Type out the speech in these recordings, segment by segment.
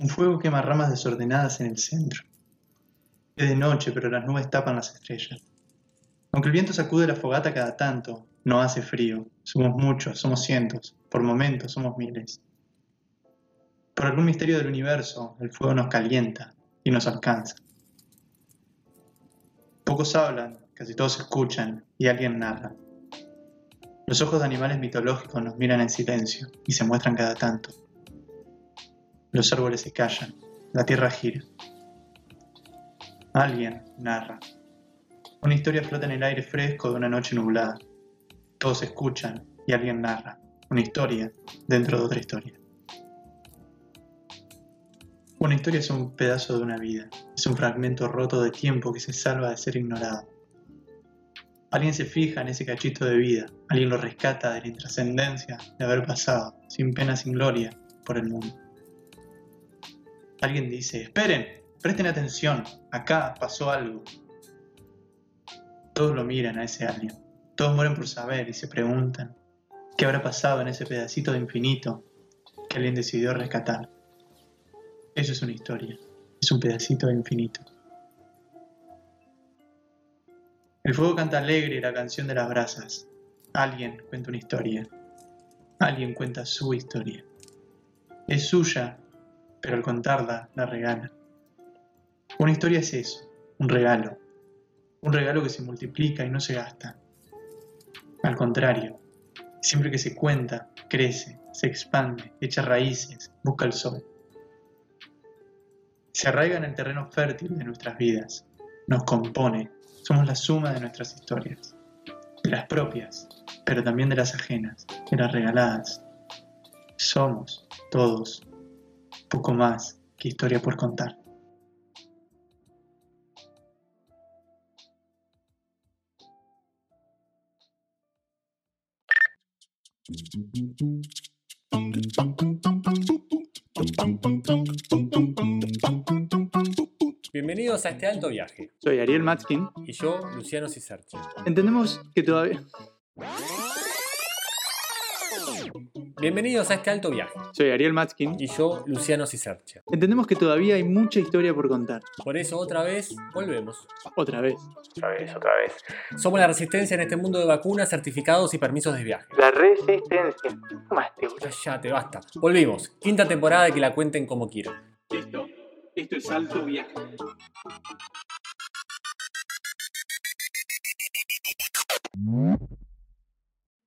Un fuego quema ramas desordenadas en el centro. Es de noche, pero las nubes tapan las estrellas. Aunque el viento sacude la fogata cada tanto, no hace frío. Somos muchos, somos cientos. Por momentos somos miles. Por algún misterio del universo, el fuego nos calienta y nos alcanza. Pocos hablan, casi todos escuchan y alguien narra. Los ojos de animales mitológicos nos miran en silencio y se muestran cada tanto. Los árboles se callan, la tierra gira. Alguien narra. Una historia flota en el aire fresco de una noche nublada. Todos escuchan y alguien narra. Una historia dentro de otra historia. Una historia es un pedazo de una vida, es un fragmento roto de tiempo que se salva de ser ignorado. Alguien se fija en ese cachito de vida, alguien lo rescata de la intrascendencia de haber pasado, sin pena, sin gloria, por el mundo. Alguien dice, esperen, presten atención, acá pasó algo. Todos lo miran a ese alguien, todos mueren por saber y se preguntan, ¿qué habrá pasado en ese pedacito de infinito que alguien decidió rescatar? Eso es una historia, es un pedacito de infinito. El fuego canta alegre la canción de las brasas. Alguien cuenta una historia. Alguien cuenta su historia. Es suya, pero al contarla la regala. Una historia es eso, un regalo. Un regalo que se multiplica y no se gasta. Al contrario, siempre que se cuenta, crece, se expande, echa raíces, busca el sol se arraiga en el terreno fértil de nuestras vidas, nos compone, somos la suma de nuestras historias, de las propias, pero también de las ajenas, de las regaladas. Somos, todos, poco más que historia por contar. Bienvenidos a este alto viaje. Soy Ariel Matskin. Y yo, Luciano Cisarchi. Entendemos que todavía... Bienvenidos a este alto viaje. Soy Ariel Matskin. Y yo, Luciano Cisarcha. Entendemos que todavía hay mucha historia por contar. Por eso otra vez volvemos. Otra vez. Otra vez, otra vez. Somos la resistencia en este mundo de vacunas, certificados y permisos de viaje. La resistencia. Ya te basta. Volvimos. Quinta temporada y que la cuenten como quieran. Esto, esto es alto viaje.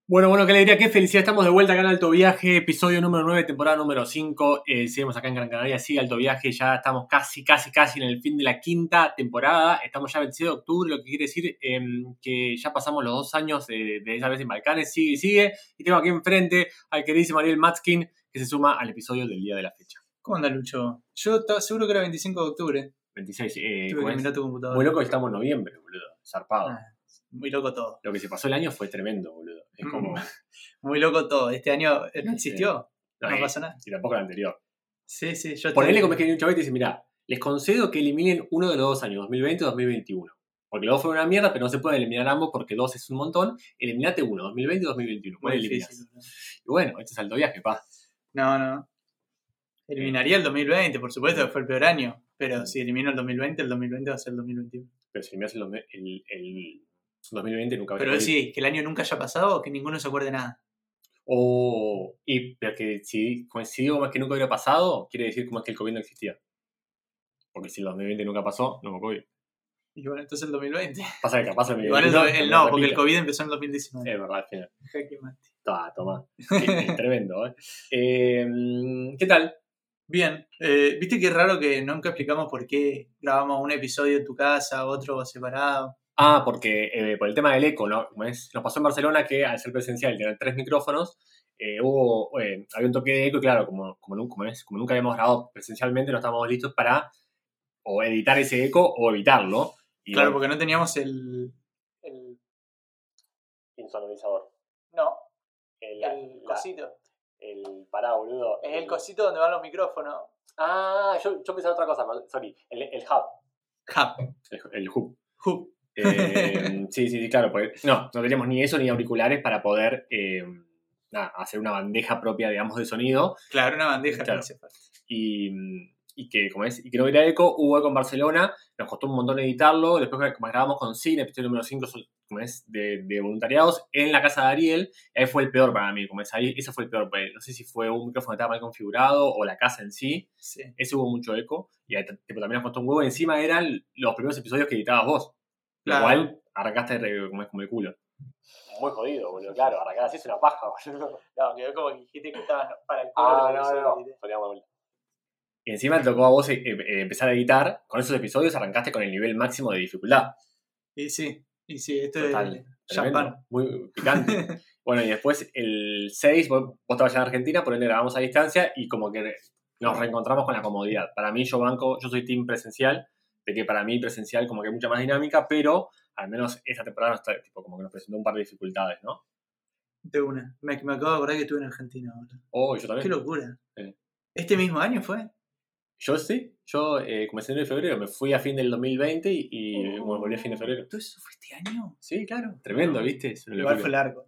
Bueno, bueno, qué alegría, qué felicidad. Estamos de vuelta acá en Alto Viaje, episodio número 9, temporada número 5. Eh, seguimos acá en Gran Canaria, sigue Alto Viaje. Ya estamos casi, casi, casi en el fin de la quinta temporada. Estamos ya el 26 de octubre, lo que quiere decir em, que ya pasamos los dos años de, esa vez en Balcanes. Sigue sigue. Y tengo aquí enfrente al queridísimo Ariel Matskin, que se suma al episodio del día de la fecha. ¿Cómo anda, Lucho? Yo estaba seguro que era 25 de octubre. 26, eh, Tuve que tu computadora. Muy loco estamos en noviembre, boludo. Zarpado. Ah, muy loco todo. Lo que se pasó el año fue tremendo, boludo. Es como. Muy loco todo. Este año eh, no existió. No, no pasa nada. Y tampoco el anterior. Sí, sí. Yo Ponele como es que viene un chavito y dice: Mira, les concedo que eliminen uno de los dos años, 2020 o 2021. Porque los dos fueron una mierda, pero no se pueden eliminar ambos porque dos es un montón. Eliminate uno, 2020 o 2021. ¿Cuál eliminas? Y bueno, este es alto viaje, pa. No, no. Eliminaría el 2020, por supuesto, que fue el peor año. Pero si elimino el 2020, el 2020 va a ser el 2021. Pero si eliminas el, el 2020 nunca Pero sí, que el año nunca haya pasado o que ninguno se acuerde nada. O, y, pero que si, si digo más que nunca hubiera pasado, quiere decir como es que el COVID no existía. Porque si el 2020 nunca pasó, no hubo COVID. Y bueno, entonces el 2020. Pasa que capaz el Igual el, no, porque el COVID empezó en el 2019. Es verdad, al final. Toma, toma. tremendo, ¿eh? ¿eh? ¿Qué tal? Bien. Eh, Viste que es raro que nunca explicamos por qué grabamos un episodio en tu casa, otro separado. Ah, porque eh, por el tema del eco, ¿no? Nos pasó en Barcelona que al ser presencial y tener tres micrófonos, eh, hubo, eh, había un toque de eco y claro, como, como, como, como, nunca habíamos grabado presencialmente, no estábamos listos para o editar ese eco o evitarlo. claro, porque no teníamos el... el... Insonorizador. No. El, cosito. El pará, boludo. Es el, cosito donde van los micrófonos. Ah, yo, yo pensaba otra cosa, sorry. El, el hub. Hub. El, el hub. Hub. Eh, sí, sí, sí, claro. no, no teníamos ni eso ni auriculares para poder eh, hacer una bandeja propia, digamos, de sonido. Claro, una bandeja. Y, y que, como es, y que no hubiera eco, hubo eco en Barcelona, nos costó un montón editarlo, después como grabamos con Cine, episodio número 5, como es, de, de, voluntariados, en la casa de Ariel, ahí fue el peor para mí, como es, ahí, ese fue el peor, pues, no sé si fue un micrófono que estaba mal configurado o la casa en sí, Sí. ese hubo mucho eco, y ahí, tipo, también nos costó un huevo, y encima eran los primeros episodios que editabas vos, Claro. lo cual arrancaste re- como es como el culo. Muy jodido, boludo, claro, arrancar así es una paja, boludo. No, quedó como que dijiste que estabas para el Ah, no, no, no. Y encima te tocó a vos eh, eh, empezar a editar, con esos episodios arrancaste con el nivel máximo de dificultad. Y sí, y sí, esto Total. es champán. Muy picante. bueno, y después el 6, vos, vos estabas ya en Argentina, por ende grabamos a distancia y como que nos reencontramos con la comodidad. Para mí, yo banco, yo soy team presencial, de que para mí presencial como que hay mucha más dinámica, pero al menos esta temporada nos trae, tipo, como que nos presentó un par de dificultades, ¿no? De una. Me, me acabo de acordar que estuve en Argentina ahora. Oh, yo Qué también. locura. Sí. ¿Este mismo año fue? Yo sí, yo eh, comencé en de febrero, me fui a fin del 2020 y, y bueno, volví a fin de febrero. ¿Todo eso fue este año? Sí, claro. Tremendo, ¿viste? Es una Igual locura. fue largo.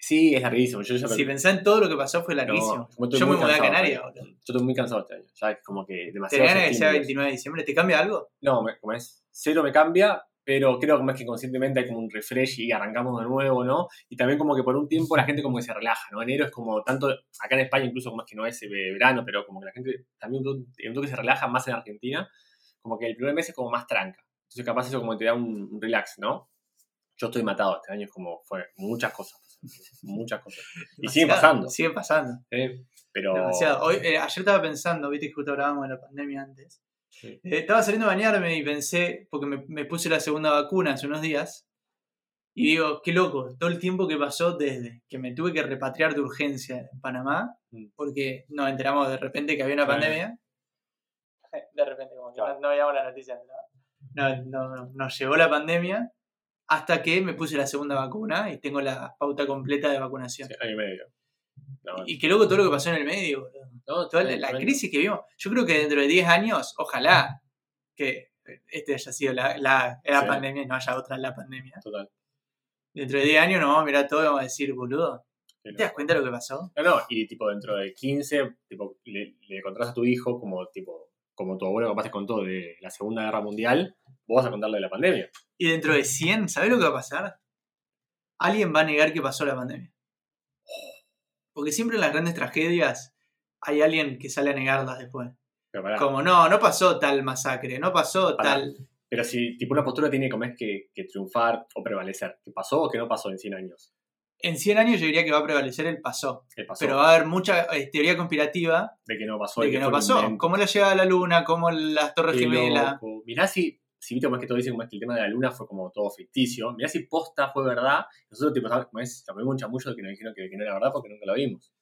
Sí, es larguísimo. Yo, Si pensás en todo lo que pasó, fue larguísimo. No, Yo me mudé a Canarias, boludo. yo estoy muy cansado este año. Ya es como que ¿Te demasiado. ganas que sea 29 de diciembre? ¿Te cambia algo? No, me- como es cero me cambia, pero creo como es que conscientemente hay como un refresh y arrancamos de nuevo, ¿no? Y también como que por un tiempo la gente como que se relaja, ¿no? Enero es como tanto, acá en España incluso como es que no es eh, verano, pero como que la gente también un un toque se relaja más en Argentina, como que el primer mes es como más tranca. Entonces capaz eso como te da un, un relax, ¿no? Yo estoy matado este año, es como fue muchas cosas, muchas cosas. Y siguen Demasiado. pasando. Siguen pasando. ¿eh? Pero... Demasiado. Hoy, eh, ayer estaba pensando, viste que justo hablábamos de la pandemia antes. Sí. Eh, estaba saliendo a bañarme y pensé, porque me, me puse la segunda vacuna hace unos días, y digo, qué loco, todo el tiempo que pasó desde que me tuve que repatriar de urgencia en Panamá, Mm. porque nos enteramos de repente que había una Sí. pandemia. De repente, como que Claro. no, no veíamos la noticia. No, no, no- nos llegó la pandemia hasta que me puse la segunda vacuna y tengo la pauta completa de vacunación. Sí, año y medio. No, Y qué loco todo lo que pasó en el medio, no, Toda la, la crisis que vimos. Yo creo que dentro de 10 años, ojalá que este haya sido la, la, la Sí. pandemia y no haya otra la pandemia. Total. Dentro de 10 años nos vamos a mirar todo y vamos a decir, boludo, ¿te das cuenta de lo que pasó? No, no, y tipo dentro de 15, tipo, le, le contás a tu hijo como tipo, como tu abuelo capaz te contó de la Segunda Guerra Mundial, vos vas a contarle de la pandemia. Y dentro de 100, ¿sabes lo que va a pasar? Alguien va a negar que pasó la pandemia. Porque siempre en las grandes tragedias hay alguien que sale a negarlas después. Como, no, no pasó tal masacre, no pasó Pará. tal... pero si tipo una postura tiene como es que, que triunfar o prevalecer, ¿qué pasó o qué no pasó en 100 años? En 100 años yo diría que va a prevalecer el pasó. Pero va a haber mucha eh, teoría conspirativa de que no pasó. de que no pasó. Como la llegada a la luna, como las torres Qué gemelas. loco. Mirá si, si viste es que todo dicen como es que el tema de la luna fue como todo ficticio. Mirá si posta fue verdad. Nosotros tipo, ¿sabes? como es, tomamos un chamullo que nos dijeron que, que no era verdad porque nunca lo vimos.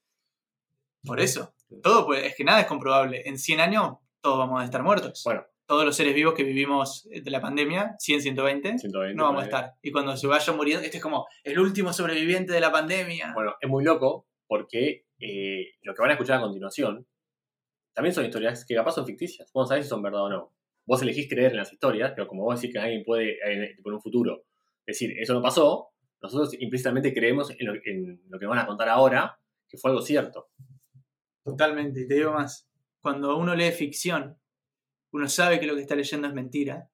Por eso. Todo pues, es que nada es comprobable. En 100 años todos vamos a estar muertos. Bueno, Todos los seres vivos que vivimos de la pandemia, 100, 120, 120. no vamos a estar. Y cuando se vaya muriendo, este es como el último sobreviviente de la pandemia. Bueno, es muy loco porque eh, lo que van a escuchar a continuación también son historias que capaz son ficticias. Vos no sabés si son verdad o no. Vos elegís creer en las historias, pero como vos decís que alguien puede en un futuro decir eso no pasó, nosotros implícitamente creemos en lo, en lo que van a contar ahora que fue algo cierto. Totalmente. Y te digo más. Cuando uno lee ficción, uno sabe que lo que está leyendo es mentira.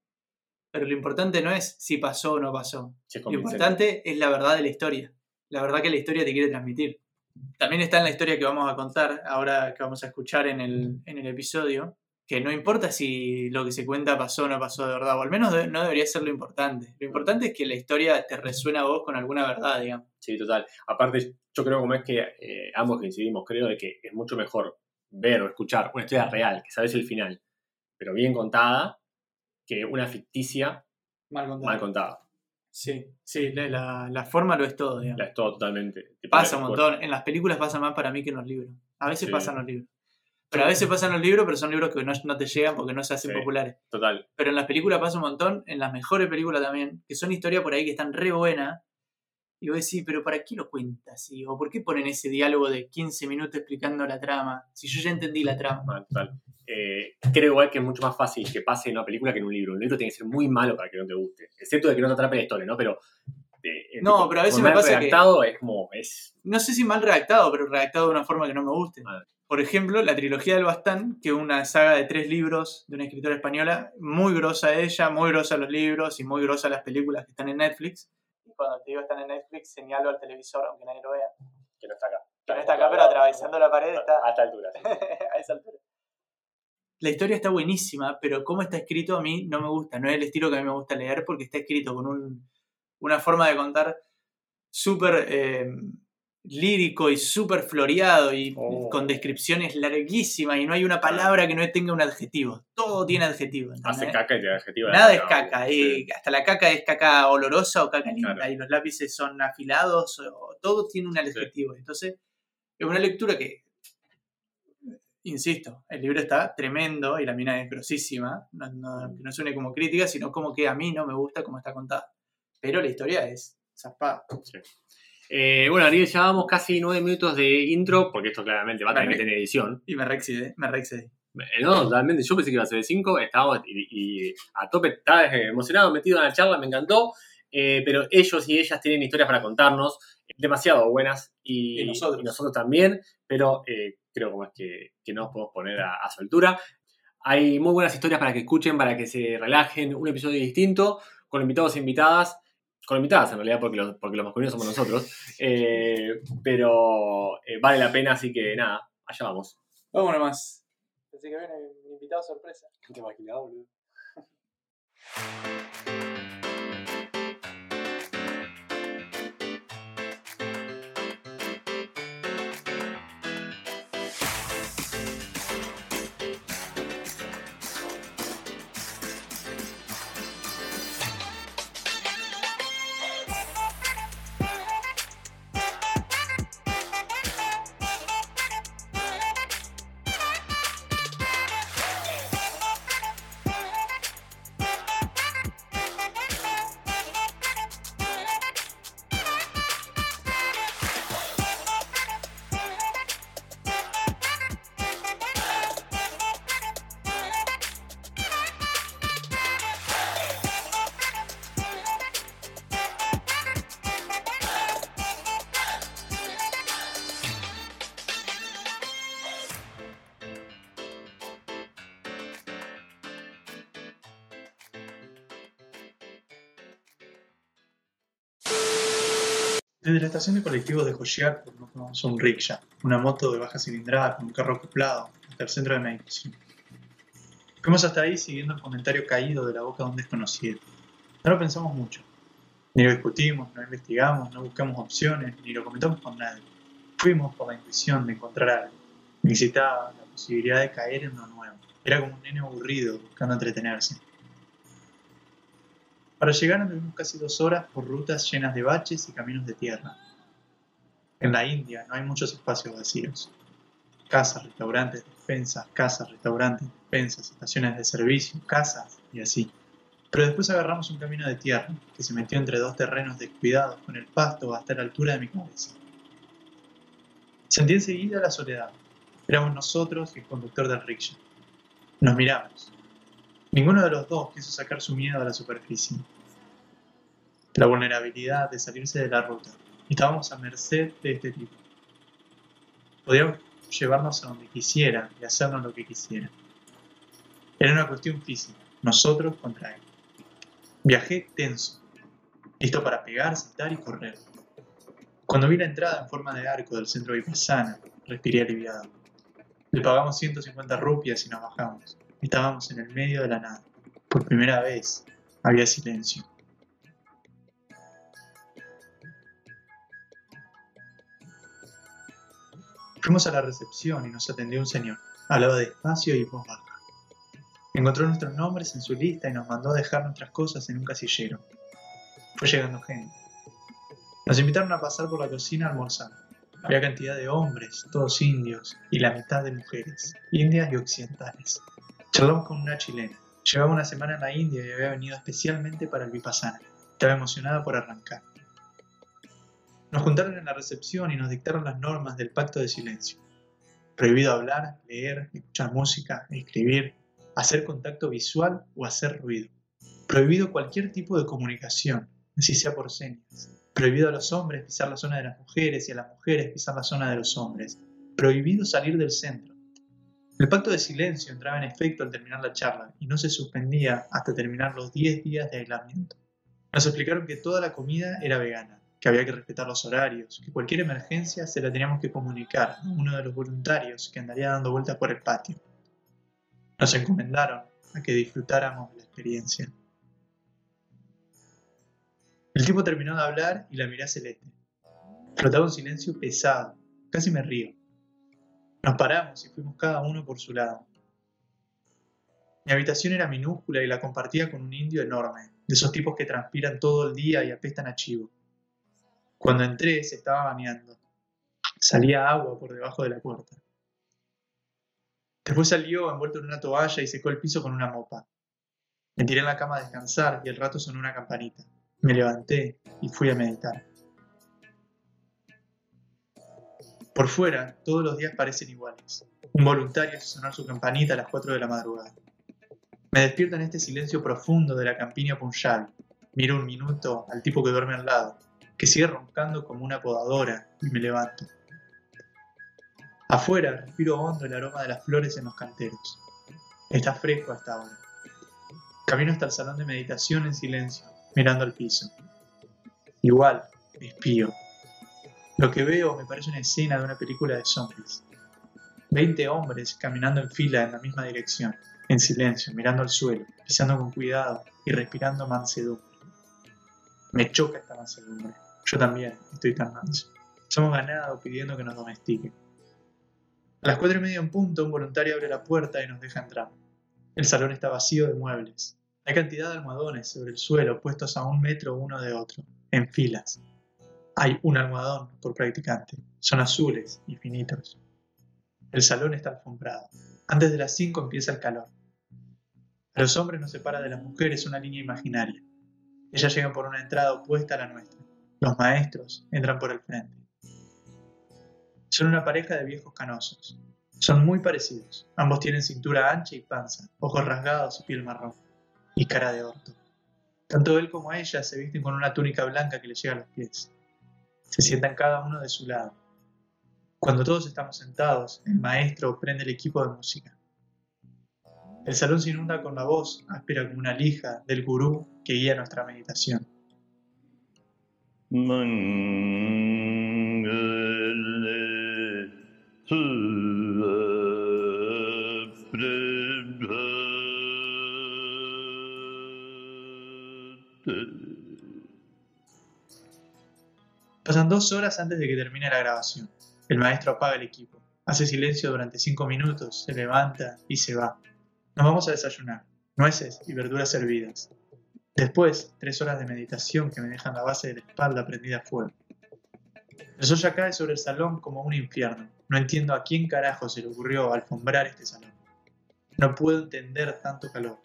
Pero lo importante no es si pasó o no pasó. Lo importante es la verdad de la historia. La verdad que la historia te quiere transmitir. También está en la historia que vamos a contar, ahora que vamos a escuchar en el, en el episodio, que no importa si lo que se cuenta pasó o no pasó de verdad, o al menos de- no debería ser lo importante. Lo importante es que la historia te resuena a vos con alguna verdad, digamos. Sí, total. Aparte, yo creo como es que eh, ambos coincidimos, creo de que es mucho mejor ver o escuchar una historia real, que sabes el final, pero bien contada, que una ficticia Mal contado. mal contada. Sí, sí, la, la- la forma lo es todo, digamos. Ya es todo totalmente. Pasa un por- montón. En las películas pasa más para mí que en los libros. A veces Sí. pasan los libros. Pero a veces pasan los libros, pero son libros que no, no te llegan porque no se hacen Sí. populares. Total. Pero en las películas pasa un montón, en las mejores películas también, que son historias por ahí que están re buenas. Y vos decís, pero ¿para qué lo cuentas? Y, ¿O por qué ponen ese diálogo de 15 minutos explicando la trama? Si yo ya entendí la trama. mal, total. Eh, creo igual que es mucho más fácil que pase en una película que en un libro. Un libro tiene que ser muy malo para que no te guste. Excepto de que no te atrape la historia, ¿no? Pero eh, No, pero a veces me pasa que- redactado es como. Es, No sé si mal redactado, pero redactado de una forma que no me guste. Vale. Por ejemplo, la trilogía del Bastán, que es una saga de tres libros de una escritora española, muy grosa ella, muy grosa los libros y muy grosa las películas que están en Netflix. Cuando te digo están en Netflix, señalo al televisor, aunque nadie lo vea. que no está acá. Que no está acá, pero atravesando la pared está A esta altura. sí. a esa altura. La historia está buenísima, pero cómo está escrito a mí no me gusta. No es el estilo que a mí me gusta leer porque está escrito con un- una forma de contar súper eh, lírico y súper floreado y Oh. con descripciones larguísimas y no hay una palabra que no tenga un adjetivo. Todo tiene adjetivo. ¿entendés? Hace caca y da adjetivo. Nada es caca. sí. y hasta la caca es caca olorosa o caca linda. Claro. Y los lápices son afilados. O, todo tiene un adjetivo. Entonces, es una lectura que, insisto, el libro está tremendo y la mina es grosísima. No, no, que no suene como crítica, sino como que a mí no me gusta cómo está contada. Pero la historia es zarpada. Eh, bueno, Ariel, ya vamos casi nueve minutos de intro, porque esto claramente va a tener que tener edición. Y me reexcedí. Me reexcedí. Eh, No, totalmente. Yo pensé que iba a ser de 5. Estábamos y, y a tope, estaba eh, emocionado, metido en la charla, me encantó. Eh, pero ellos y ellas tienen historias para contarnos, eh, demasiado buenas. Y, Y nosotros. también, pero eh, creo como es que, que no nos podemos poner a, a su altura. Hay muy buenas historias para que escuchen, para que se relajen. Un episodio distinto, con invitados e invitadas. Con invitadas en realidad, porque los, porque los masculinos somos nosotros. Eh, pero eh, vale la pena, así que nada, allá vamos. Vamos nomás. Así que viene un invitado sorpresa. ¿Te imaginas, boludo? Desde la estación de colectivos de Josiar nos tomamos un rickshaw, una moto de baja cilindrada con un carro acoplado, hasta el centro de meditación. Fuimos hasta ahí siguiendo el comentario caído de la boca de un desconocido. No lo pensamos mucho. Ni lo discutimos, no investigamos, no buscamos opciones, ni lo comentamos con nadie. Fuimos por la intuición de encontrar algo. Me excitaba la posibilidad de caer en lo nuevo. Era como un nene aburrido buscando entretenerse. Para llegar anduvimos casi dos horas por rutas llenas de baches y caminos de tierra. En la India no hay muchos espacios vacíos. Casas, restaurantes, despensas, casas, restaurantes, despensas, estaciones de servicio, casas y así. Pero después agarramos un camino de tierra que se metió entre dos terrenos descuidados con el pasto hasta la altura de mi cabeza. Sentí enseguida la soledad. Éramos nosotros y el conductor del rickshaw. Nos miramos. Ninguno de los dos quiso sacar su miedo a la superficie. La vulnerabilidad de salirse de la ruta. Estábamos a merced de este tipo. Podía llevarnos a donde quisiera y hacernos lo que quisiera. Era una cuestión física, nosotros contra él. Viajé tenso, listo para pegar, saltar y correr. Cuando vi la entrada en forma de arco del centro Vipassana, respiré aliviado. Le pagamos 150 rupias y nos bajamos. Estábamos en el medio de la nada. Por primera vez había silencio. Fuimos a la recepción y nos atendió un señor. Hablaba despacio y voz baja. Encontró nuestros nombres en su lista y nos mandó a dejar nuestras cosas en un casillero. Fue llegando gente. Nos invitaron a pasar por la cocina a almorzar. Había cantidad de hombres, todos indios, y la mitad de mujeres, indias y occidentales. Charlamos con una chilena. Llevaba una semana en la India y había venido especialmente para el Vipassana. Estaba emocionada por arrancar. Nos juntaron en la recepción y nos dictaron las normas del pacto de silencio. Prohibido hablar, leer, escuchar música, escribir, hacer contacto visual o hacer ruido. Prohibido cualquier tipo de comunicación, así sea por señas. Prohibido a los hombres pisar la zona de las mujeres y a las mujeres pisar la zona de los hombres. Prohibido salir del centro. El pacto de silencio entraba en efecto al terminar la charla y no se suspendía hasta terminar los 10 días de aislamiento. Nos explicaron que toda la comida era vegana, que había que respetar los horarios, que cualquier emergencia se la teníamos que comunicar a uno de los voluntarios que andaría dando vueltas por el patio. Nos encomendaron a que disfrutáramos la experiencia. El tipo terminó de hablar y la miré Celeste. Flotaba un silencio pesado, casi me río. Nos paramos y fuimos cada uno por su lado. Mi habitación era minúscula y la compartía con un indio enorme, de esos tipos que transpiran todo el día y apestan a chivo. Cuando entré se estaba bañando. Salía agua por debajo de la puerta. Después salió envuelto en una toalla y secó el piso con una mopa. Me tiré en la cama a descansar y el rato sonó una campanita. Me levanté y fui a meditar. Por fuera, todos los días parecen iguales. Un voluntario hace sonar su campanita a las 4 de la madrugada. Me despierto en este silencio profundo de la campiña Punjab. Miro un minuto al tipo que duerme al lado, que sigue roncando como una podadora, y me levanto. Afuera respiro hondo el aroma de las flores en los canteros. Está fresco hasta ahora. Camino hasta el salón de meditación en silencio, mirando al piso. Igual, me espío. Lo que veo me parece una escena de una película de zombies. Veinte hombres caminando en fila en la misma dirección, en silencio, mirando al suelo, pisando con cuidado y respirando mansedumbre. Me choca esta mansedumbre. Yo también estoy tan manso. Somos ganados pidiendo que nos domestiquen. A las cuatro y media en punto, un voluntario abre la puerta y nos deja entrar. El salón está vacío de muebles. Hay cantidad de almohadones sobre el suelo puestos a un metro uno de otro, en filas. Hay un almohadón por practicante. Son azules y finitos. El salón está alfombrado. Antes de las cinco empieza el calor. A los hombres nos separa de las mujeres una línea imaginaria. Ellas llegan por una entrada opuesta a la nuestra. Los maestros entran por el frente. Son una pareja de viejos canosos. Son muy parecidos. Ambos tienen cintura ancha y panza, ojos rasgados y piel marrón, y cara de orto. Tanto él como ella se visten con una túnica blanca que les llega a los pies. Se sientan cada uno de su lado. Cuando todos estamos sentados, el maestro prende el equipo de música. El salón se inunda con la voz áspera como una lija del gurú que guía nuestra meditación. Pasan dos horas antes de que termine la grabación. El maestro apaga el equipo, hace silencio durante cinco minutos, se levanta y se va. Nos vamos a desayunar, nueces y verduras servidas. Después, tres horas de meditación que me dejan la base de la espalda prendida a fuego. El sol ya cae sobre el salón como un infierno. No entiendo a quién carajo se le ocurrió alfombrar este salón. No puedo entender tanto calor.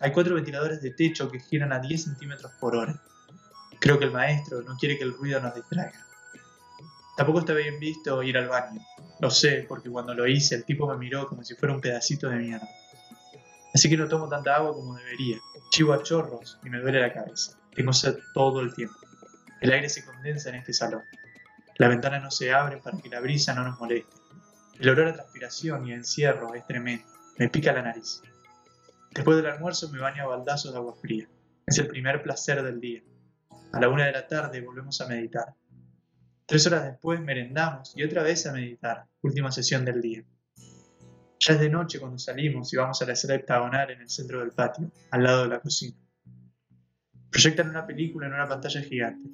Hay cuatro ventiladores de techo que giran a 10 centímetros por hora. Creo que el maestro no quiere que el ruido nos distraiga. Tampoco está bien visto ir al baño. Lo sé, porque cuando lo hice el tipo me miró como si fuera un pedacito de mierda. Así que no tomo tanta agua como debería. Chivo a chorros y me duele la cabeza. Tengo sed todo el tiempo. El aire se condensa en este salón. Las ventanas no se abren para que la brisa no nos moleste. El olor a transpiración y encierro es tremendo. Me pica la nariz. Después del almuerzo me baño a baldazos de agua fría. Es el primer placer del día. A la una de la tarde volvemos a meditar. Tres horas después merendamos y otra vez a meditar. Última sesión del día. Ya es de noche cuando salimos y vamos a la sala hectagonal en el centro del patio, al lado de la cocina. Proyectan una película en una pantalla gigante.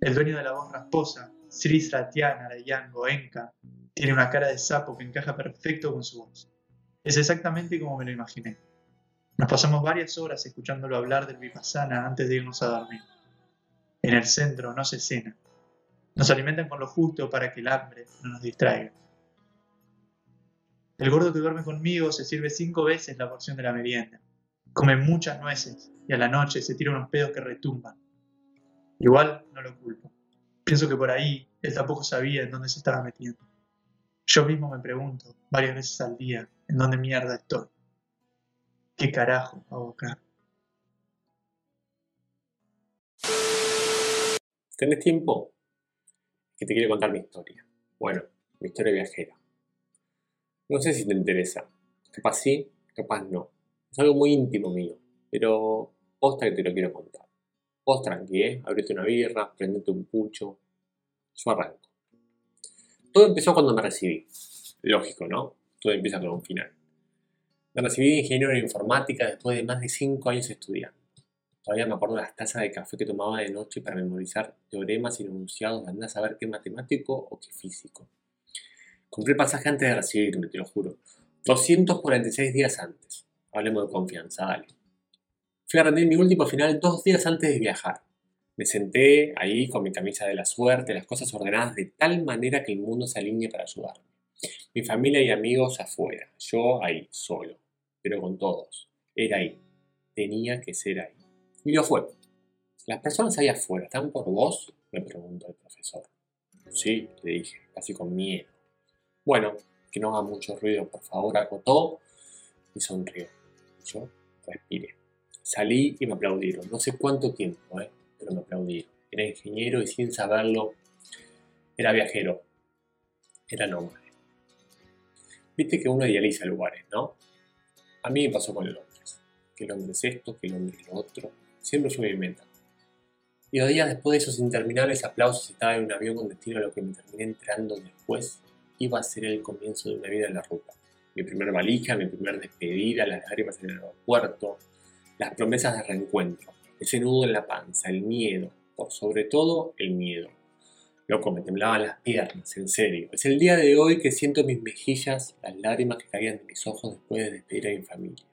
El dueño de la voz rasposa, Sri Satyana Rayan Goenka, tiene una cara de sapo que encaja perfecto con su voz. Es exactamente como me lo imaginé. Nos pasamos varias horas escuchándolo hablar del Vipassana antes de irnos a dormir. En el centro no se cena. Nos alimentan con lo justo para que el hambre no nos distraiga. El gordo que duerme conmigo se sirve cinco veces la porción de la merienda. Come muchas nueces y a la noche se tira unos pedos que retumban. Igual no lo culpo. Pienso que por ahí él tampoco sabía en dónde se estaba metiendo. Yo mismo me pregunto varias veces al día en dónde mierda estoy. ¿Qué carajo acá? ¿Tenés tiempo? Que te quiero contar mi historia. Bueno, mi historia viajera. No sé si te interesa. Capaz sí, capaz no. Es algo muy íntimo mío, pero posta que te lo quiero contar. Vos tranqui, ¿eh? Abrete una birra, prendete un pucho. Yo arranco. Todo empezó cuando me recibí. Lógico, ¿no? Todo empieza con un final. Recibí de ingeniero en informática después de más de 5 años estudiando. Todavía me acuerdo de las tazas de café que tomaba de noche para memorizar teoremas y enunciados de andar a saber qué matemático o qué físico. Compré pasaje antes de recibirme, te lo juro. 246 días antes. Hablemos de confianza, dale. Fui a rendir mi último final dos días antes de viajar. Me senté ahí con mi camisa de la suerte, las cosas ordenadas de tal manera que el mundo se alinee para ayudarme. Mi familia y amigos afuera, yo ahí, solo, pero con todos. Era ahí. Tenía que ser ahí. Y lo fue. ¿Las personas ahí afuera están por vos? Me preguntó el profesor. Sí, le dije, casi con miedo. Bueno, que no haga mucho ruido, por favor, acotó y sonrió. Yo respiré. Salí y me aplaudieron. No sé cuánto tiempo, ¿eh? pero me aplaudieron. Era ingeniero y sin saberlo, era viajero. Era nómade. Viste que uno idealiza lugares, ¿no? A mí me pasó con Londres. Que Londres esto, que Londres lo otro Siempre mi meta. Y dos días después de esos interminables aplausos estaba en un avión con destino a lo que me terminé entrando después iba a ser el comienzo de una vida en la ruta. Mi primera valija, mi primera despedida, las lágrimas en el aeropuerto, las promesas de reencuentro, ese nudo en la panza, el miedo, por sobre todo el miedo. Loco, me temblaban las piernas, en serio. Es el día de hoy que siento mis mejillas, las lágrimas que caían de mis ojos después de despedir a mi familia.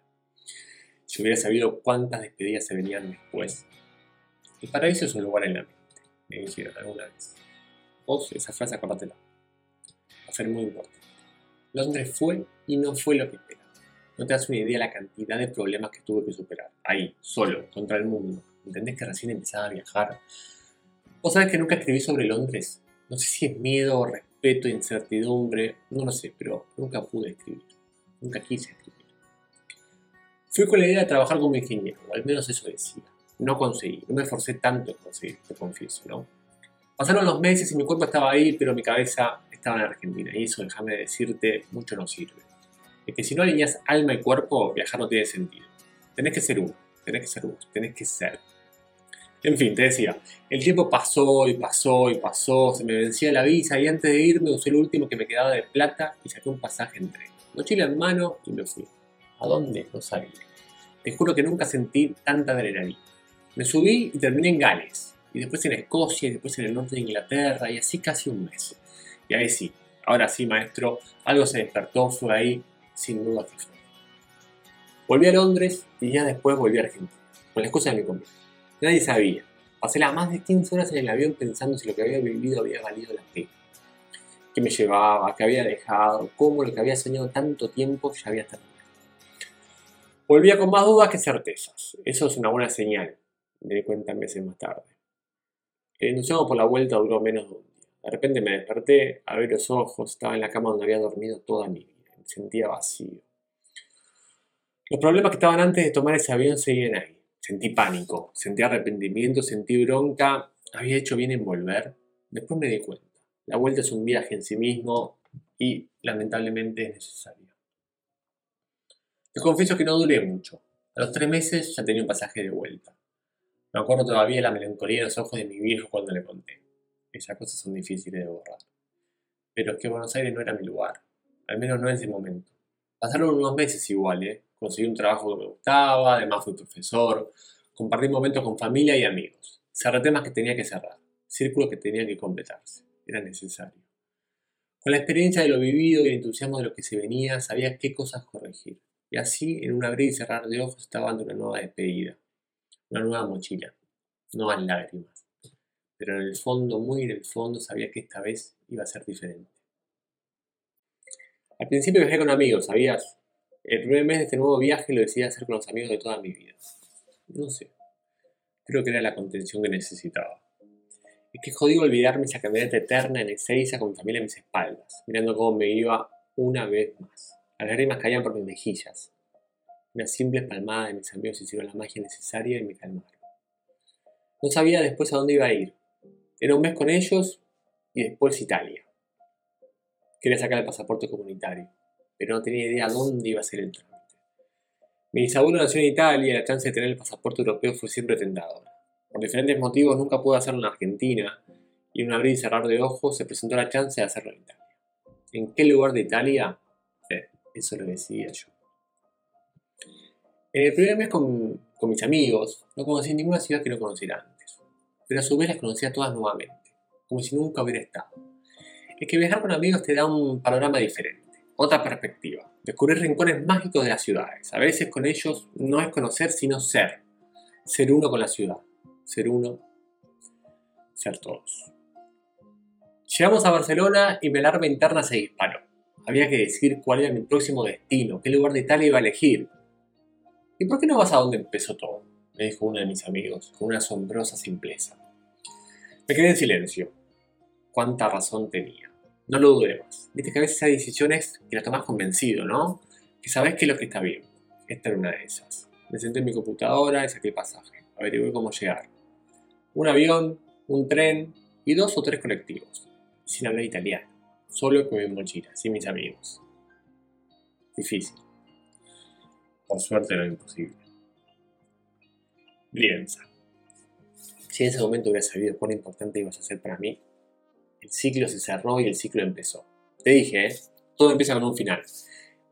Si hubiera sabido cuántas despedidas se venían después. El paraíso es un lugar en la mente, me dijeron alguna vez. Vos, esa frase, acordátela. Va a ser muy importante. Londres fue y no fue lo que esperaba. No te das una idea de la cantidad de problemas que tuve que superar. Ahí, solo, contra el mundo. ¿Entendés que recién empezaba a viajar? Vos sabés que nunca escribí sobre Londres. No sé si es miedo, respeto, incertidumbre, no lo sé, pero nunca pude escribir. Nunca quise escribir. Fui con la idea de trabajar como ingeniero, o al menos eso decía. No conseguí, no me esforcé tanto en conseguir, te confieso, ¿no? Pasaron los meses y mi cuerpo estaba ahí, pero mi cabeza estaba en Argentina. Y eso, déjame decirte, mucho no sirve. Es que si no alineas alma y cuerpo, viajar no tiene sentido. Tenés que ser uno, tenés que ser vos, tenés que ser. En fin, te decía, el tiempo pasó y pasó y pasó, se me vencía la visa y antes de irme usé el último que me quedaba de plata y saqué un pasaje en tren. Mochila en mano y me fui. ¿A dónde? No sabía. Te juro que nunca sentí tanta adrenalina. Me subí y terminé en Gales, y después en Escocia, y después en el norte de Inglaterra, y así casi un mes. Y ahí sí, ahora sí, maestro, algo se despertó, fue ahí, sin duda que fue. Volví a Londres y ya después volví a Argentina, con la excusa de mi. Nadie sabía. Pasé las más de 15 horas en el avión pensando si lo que había vivido había valido la pena. ¿Qué me llevaba? ¿Qué había dejado? ¿Cómo lo que había soñado tanto tiempo ya había terminado? Volvía con más dudas que certezas. Eso es una buena señal, me di cuenta meses más tarde. El enunciado por la vuelta duró menos de un día. De repente me desperté, abrí los ojos, estaba en la cama donde había dormido toda mi vida. Me sentía vacío. Los problemas que estaban antes de tomar ese avión seguían ahí. Sentí pánico, sentí arrepentimiento, sentí bronca. ¿Había hecho bien en volver? Después me di cuenta. La vuelta es un viaje en sí mismo y lamentablemente es necesario. Te confieso que no duré mucho. A los tres meses ya tenía un pasaje de vuelta. Me acuerdo todavía la melancolía en los ojos de mi viejo cuando le conté. Esas cosas son difíciles de borrar. Pero es que Buenos Aires no era mi lugar. Al menos no en ese momento. Pasaron unos meses igual, ¿eh? Conseguí un trabajo que me gustaba, además fui profesor. Compartí momentos con familia y amigos. Cerré temas que tenía que cerrar. Círculos que tenían que completarse. Era necesario. Con la experiencia de lo vivido y el entusiasmo de lo que se venía, sabía qué cosas corregir. Y así, en un abrir y cerrar de ojos, estaba dando una nueva despedida, una nueva mochila, nuevas lágrimas. Pero en el fondo, muy en el fondo, sabía que esta vez iba a ser diferente. Al principio viajé con amigos, ¿sabías? El primer mes de este nuevo viaje lo decidí hacer con los amigos de toda mi vida. No sé. Creo que era la contención que necesitaba. Es que jodido olvidarme esa camioneta eterna en Ezeiza con mi familia mis espaldas, mirando cómo me iba una vez más. Las lágrimas caían por mis mejillas. Una simple palmada de mis amigos hicieron la magia necesaria y me calmaron. No sabía después a dónde iba a ir. Era un mes con ellos y después Italia. Quería sacar el pasaporte comunitario, pero no tenía idea dónde iba a ser el trámite. Mi bisabuelo nació en Italia y la chance de tener el pasaporte europeo fue siempre tentadora. Por diferentes motivos nunca pude hacerlo en Argentina y en un abrir y cerrar de ojos se presentó la chance de hacerlo en Italia. ¿En qué lugar de Italia? Eh, eso lo decía yo. En el primer mes con, con mis amigos no conocí ninguna ciudad que no conociera antes, pero a su vez las conocía todas nuevamente, como si nunca hubiera estado. Es que viajar con amigos te da un panorama diferente, otra perspectiva, descubrir rincones mágicos de las ciudades. A veces con ellos no es conocer, sino ser. Ser uno con la ciudad. Ser uno, ser todos. Llegamos a Barcelona y mi alarma interna se disparó. Había que decir cuál era mi próximo destino, qué lugar de Italia iba a elegir. ¿Y por qué no vas a donde empezó todo? me dijo uno de mis amigos, con una asombrosa simpleza. Me quedé en silencio. Cuánta razón tenía. No lo dudé más. Viste que a veces hay decisiones que las tomas convencido, ¿no? Que sabes que es lo que está bien. Esta era una de esas. Me senté en mi computadora y saqué el pasaje. Averigué cómo llegar. Un avión, un tren y dos o tres colectivos. Sin hablar italiano. Solo con mi mochila, sin mis amigos. Difícil. Por suerte era imposible. Brienza. Si en ese momento hubiera sabido cuán importante ibas a ser para mí, el ciclo se cerró y el ciclo empezó. Te dije, ¿eh? Todo empieza con un final.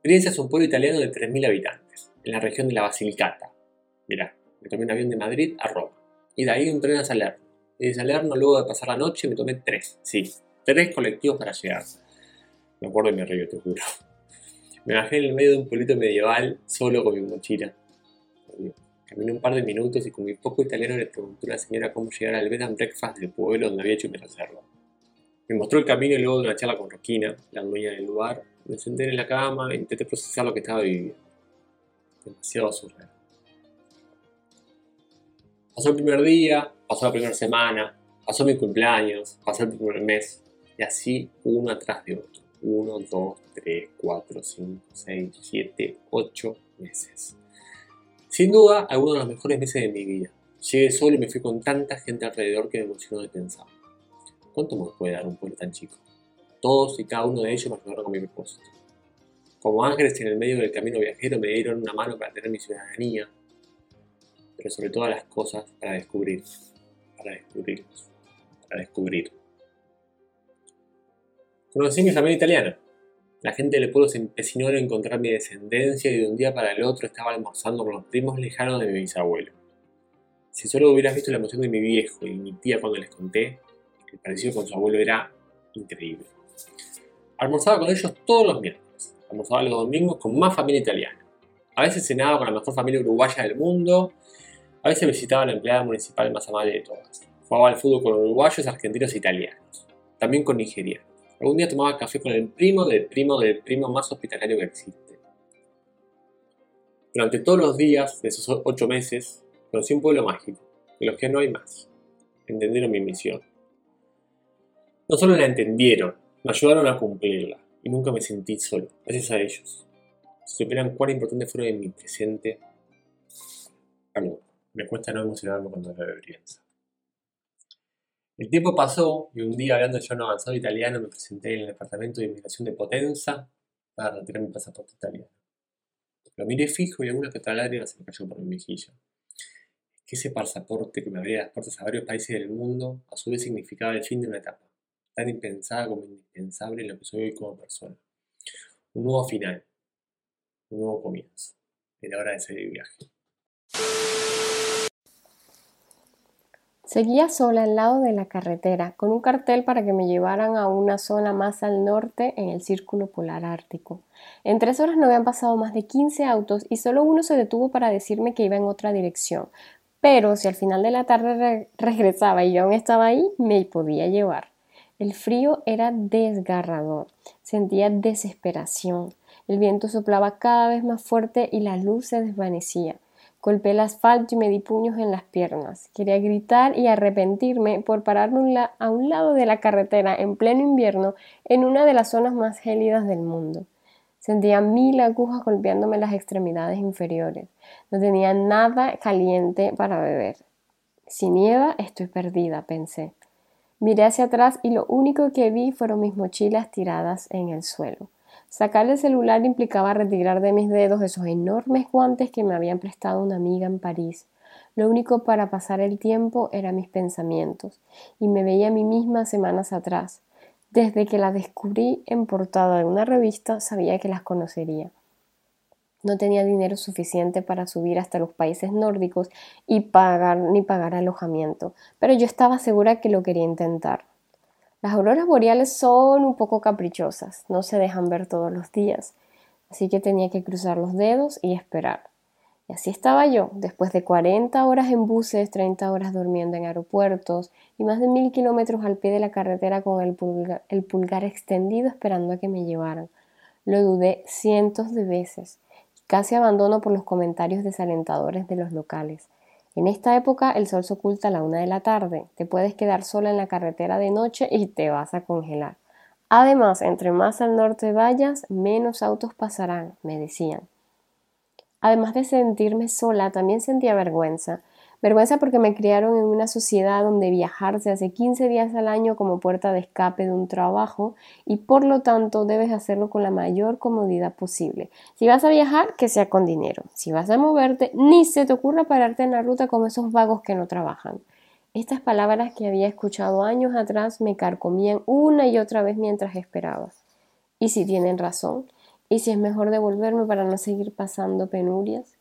Brienza es un pueblo italiano de 3.000 habitantes, en la región de la Basilicata. Mirá, me tomé un avión de Madrid a Roma. Y de ahí un tren a Salerno. Y de Salerno, luego de pasar la noche, me tomé tres, sí, tres colectivos para llegar. Me acuerdo de mi río, te juro. Me bajé en el medio de un pueblito medieval, solo con mi mochila. Caminé un par de minutos y con mi poco italiano le pregunté a la señora cómo llegar al bed and breakfast del pueblo donde había hecho mi reserva. Me mostró el camino y luego de una charla con Roquina, la dueña del lugar, me senté en la cama e intenté procesar lo que estaba viviendo. Demasiado surreal. Pasó el primer día, pasó la primera semana, pasó mi cumpleaños, pasó el primer mes, y así uno atrás de otro. Uno, dos, tres, cuatro, cinco, seis, siete, ocho meses. Sin duda, algunos de los mejores meses de mi vida. Llegué solo y me fui con tanta gente alrededor que me emocionó de pensar. ¿Cuánto me puede dar un pueblo tan chico? Todos y cada uno de ellos me ayudaron con mi propósito. Como ángeles en el medio del camino viajero me dieron una mano para tener mi ciudadanía, pero sobre todas las cosas para descubrir, para descubrirlos, para descubrir. Conocí mi familia italiana. La gente del pueblo se empecinó en encontrar mi descendencia y de un día para el otro estaba almorzando con los primos lejanos de mi bisabuelo. Si solo hubieras visto la emoción de mi viejo y mi tía cuando les conté, el parecido con su abuelo era increíble. Almorzaba con ellos todos los miércoles. Almorzaba los domingos con más familia italiana. A veces cenaba con la mejor familia uruguaya del mundo. A veces visitaba a la empleada municipal más amable de todas. Jugaba al fútbol con uruguayos, argentinos e italianos. También con nigerianos. Algún día tomaba café con el primo del primo del primo más hospitalario que existe. Durante todos los días de esos ocho meses, conocí un pueblo mágico, de los que no hay más. Entendieron mi misión no solo la entendieron, me ayudaron a cumplirla y nunca me sentí solo, gracias a ellos. Si supieran cuán importante fueron en mi presente, Perdón, me cuesta no emocionarme cuando de Brienza. El tiempo pasó y un día, hablando ya un avanzado italiano, me presenté en el departamento de inmigración de Potenza para retirar mi pasaporte italiano. Lo miré fijo y alguna que otra se me cayó por mi mejilla. Que ese pasaporte que me abría las puertas a varios países del mundo, a su vez significaba el fin de una etapa tan impensada como indispensable en lo que soy hoy como persona. Un nuevo final, un nuevo comienzo. Era hora de salir de viaje. Seguía sola al lado de la carretera, con un cartel para que me llevaran a una zona más al norte en el Círculo Polar Ártico. En tres horas no habían pasado más de 15 autos y solo uno se detuvo para decirme que iba en otra dirección. Pero si al final de la tarde regresaba y yo aún estaba ahí, me podía llevar. El frío era desgarrador, sentía desesperación. El viento soplaba cada vez más fuerte y la luz se desvanecía. Golpeé el asfalto y me di puños en las piernas. Quería gritar y arrepentirme por pararme a un lado de la carretera en pleno invierno en una de las zonas más gélidas del mundo. Sentía mil agujas golpeándome las extremidades inferiores. No tenía nada caliente para beber. Si nieva, estoy perdida, pensé. Miré hacia atrás y lo único que vi fueron mis mochilas tiradas en el suelo. Sacar el celular implicaba retirar de mis dedos esos enormes guantes que me habían prestado una amiga en París. Lo único para pasar el tiempo eran mis pensamientos, y me veía a mí misma semanas atrás. Desde que la descubrí en portada de una revista sabía que las conocería. No tenía dinero suficiente para subir hasta los países nórdicos y pagar ni pagar alojamiento, pero yo estaba segura que lo quería intentar. Las auroras boreales son un poco caprichosas, no se dejan ver todos los días, así que tenía que cruzar los dedos y esperar. Y así estaba yo, después de 40 horas en buses, 30 horas durmiendo en aeropuertos y más de mil kilómetros al pie de la carretera con el pulgar, el pulgar extendido esperando a que me llevaran. Lo dudé cientos de veces, casi abandono por los comentarios desalentadores de los locales. En esta época el sol se oculta a la una de la tarde, te puedes quedar sola en la carretera de noche y te vas a congelar. Además, entre más al norte vayas, menos autos pasarán, me decían. Además de sentirme sola, también sentía vergüenza, Vergüenza porque me criaron en una sociedad donde viajar se hace 15 días al año como puerta de escape de un trabajo y por lo tanto debes hacerlo con la mayor comodidad posible. Si vas a viajar, que sea con dinero. Si vas a moverte, ni se te ocurra pararte en la ruta como esos vagos que no trabajan. Estas palabras que había escuchado años atrás me carcomían una y otra vez mientras esperaba. ¿Y si tienen razón? ¿Y si es mejor devolverme para no seguir pasando penurias?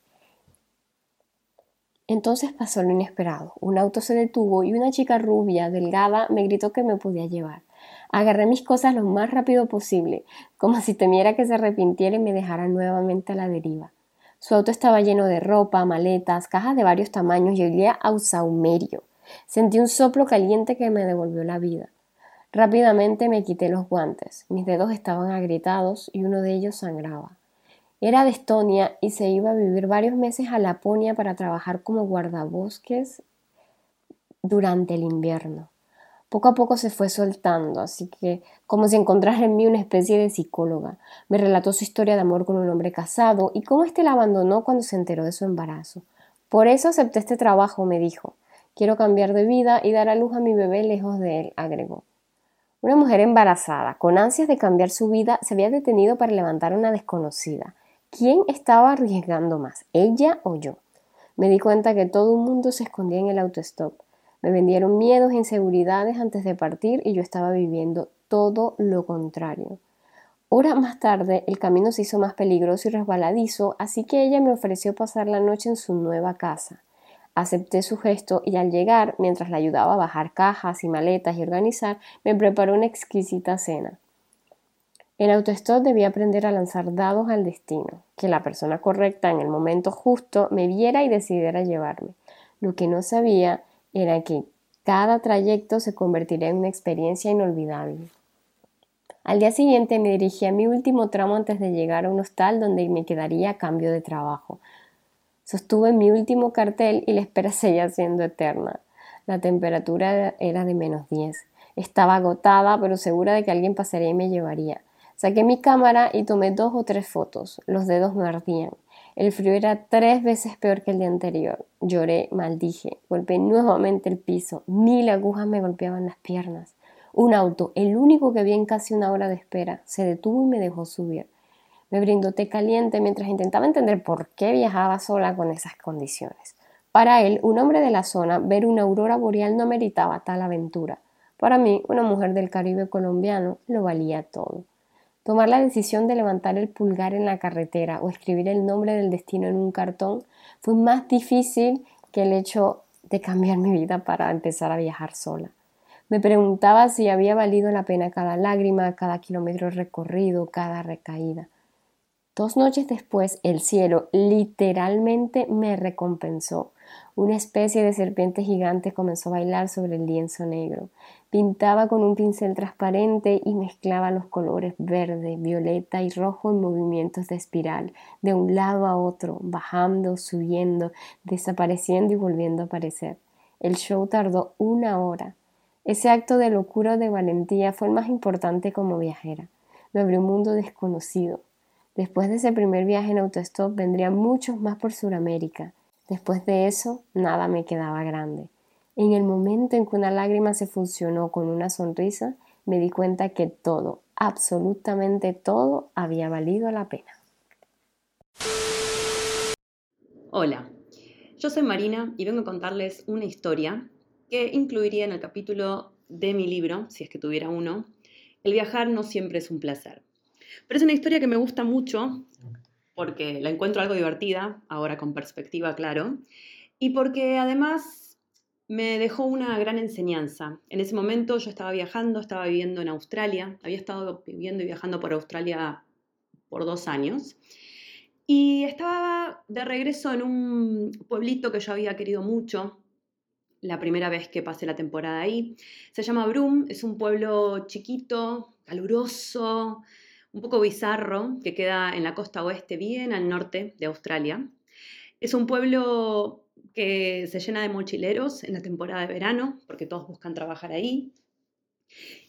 Entonces pasó lo inesperado. Un auto se detuvo y una chica rubia, delgada, me gritó que me podía llevar. Agarré mis cosas lo más rápido posible, como si temiera que se arrepintiera y me dejara nuevamente a la deriva. Su auto estaba lleno de ropa, maletas, cajas de varios tamaños y olía a saumerio. Sentí un soplo caliente que me devolvió la vida. Rápidamente me quité los guantes. Mis dedos estaban agrietados y uno de ellos sangraba. Era de Estonia y se iba a vivir varios meses a Laponia para trabajar como guardabosques durante el invierno. Poco a poco se fue soltando, así que como si encontrara en mí una especie de psicóloga. Me relató su historia de amor con un hombre casado y cómo éste la abandonó cuando se enteró de su embarazo. Por eso acepté este trabajo, me dijo. Quiero cambiar de vida y dar a luz a mi bebé lejos de él, agregó. Una mujer embarazada, con ansias de cambiar su vida, se había detenido para levantar a una desconocida. ¿Quién estaba arriesgando más, ella o yo? Me di cuenta que todo el mundo se escondía en el autostop. Me vendieron miedos e inseguridades antes de partir y yo estaba viviendo todo lo contrario. Horas más tarde el camino se hizo más peligroso y resbaladizo, así que ella me ofreció pasar la noche en su nueva casa. Acepté su gesto y al llegar, mientras la ayudaba a bajar cajas y maletas y organizar, me preparó una exquisita cena. El autostop debía aprender a lanzar dados al destino, que la persona correcta en el momento justo me viera y decidiera llevarme. Lo que no sabía era que cada trayecto se convertiría en una experiencia inolvidable. Al día siguiente me dirigí a mi último tramo antes de llegar a un hostal donde me quedaría a cambio de trabajo. Sostuve mi último cartel y la espera seguía siendo eterna. La temperatura era de menos 10. Estaba agotada, pero segura de que alguien pasaría y me llevaría. Saqué mi cámara y tomé dos o tres fotos. Los dedos me ardían. El frío era tres veces peor que el día anterior. Lloré, maldije, golpeé nuevamente el piso. Mil agujas me golpeaban las piernas. Un auto, el único que vi en casi una hora de espera, se detuvo y me dejó subir. Me brindó té caliente mientras intentaba entender por qué viajaba sola con esas condiciones. Para él, un hombre de la zona, ver una aurora boreal no meritaba tal aventura. Para mí, una mujer del Caribe colombiano, lo valía todo. Tomar la decisión de levantar el pulgar en la carretera o escribir el nombre del destino en un cartón fue más difícil que el hecho de cambiar mi vida para empezar a viajar sola. Me preguntaba si había valido la pena cada lágrima, cada kilómetro recorrido, cada recaída. Dos noches después, el cielo literalmente me recompensó. Una especie de serpiente gigante comenzó a bailar sobre el lienzo negro. Pintaba con un pincel transparente y mezclaba los colores verde, violeta y rojo en movimientos de espiral, de un lado a otro, bajando, subiendo, desapareciendo y volviendo a aparecer. El show tardó una hora. Ese acto de locura o de valentía fue el más importante como viajera. Me abrió un mundo desconocido. Después de ese primer viaje en autostop vendrían muchos más por Sudamérica. Después de eso, nada me quedaba grande. En el momento en que una lágrima se funcionó con una sonrisa, me di cuenta que todo, absolutamente todo, había valido la pena. Hola, yo soy Marina y vengo a contarles una historia que incluiría en el capítulo de mi libro, si es que tuviera uno, El viajar no siempre es un placer. Pero es una historia que me gusta mucho porque la encuentro algo divertida, ahora con perspectiva, claro, y porque además me dejó una gran enseñanza. En ese momento yo estaba viajando, estaba viviendo en Australia, había estado viviendo y viajando por Australia por dos años, y estaba de regreso en un pueblito que yo había querido mucho, la primera vez que pasé la temporada ahí. Se llama Brum, es un pueblo chiquito, caluroso, un poco bizarro, que queda en la costa oeste, bien al norte de Australia. Es un pueblo que se llena de mochileros en la temporada de verano, porque todos buscan trabajar ahí.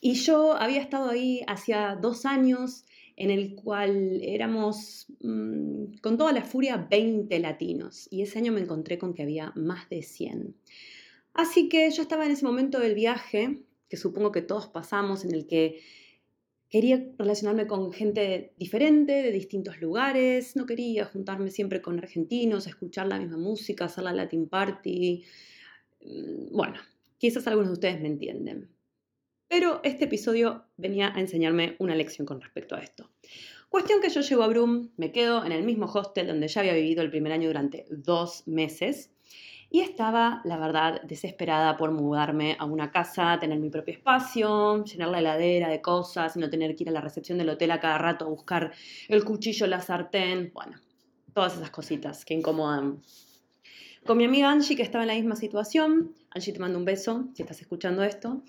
Y yo había estado ahí hacía dos años, en el cual éramos mm, con toda la furia 20 latinos, y ese año me encontré con que había más de 100. Así que yo estaba en ese momento del viaje, que supongo que todos pasamos, en el que quería relacionarme con gente diferente, de distintos lugares, no quería juntarme siempre con argentinos, escuchar la misma música, hacer la Latin Party. Mm, bueno, quizás algunos de ustedes me entienden. Pero este episodio venía a enseñarme una lección con respecto a esto. Cuestión que yo llego a Brum, me quedo en el mismo hostel donde ya había vivido el primer año durante dos meses y estaba, la verdad, desesperada por mudarme a una casa, tener mi propio espacio, llenar la heladera de cosas no tener que ir a la recepción del hotel a cada rato a buscar el cuchillo, la sartén, bueno, todas esas cositas que incomodan. Con mi amiga Angie, que estaba en la misma situación, Angie te mando un beso si estás escuchando esto,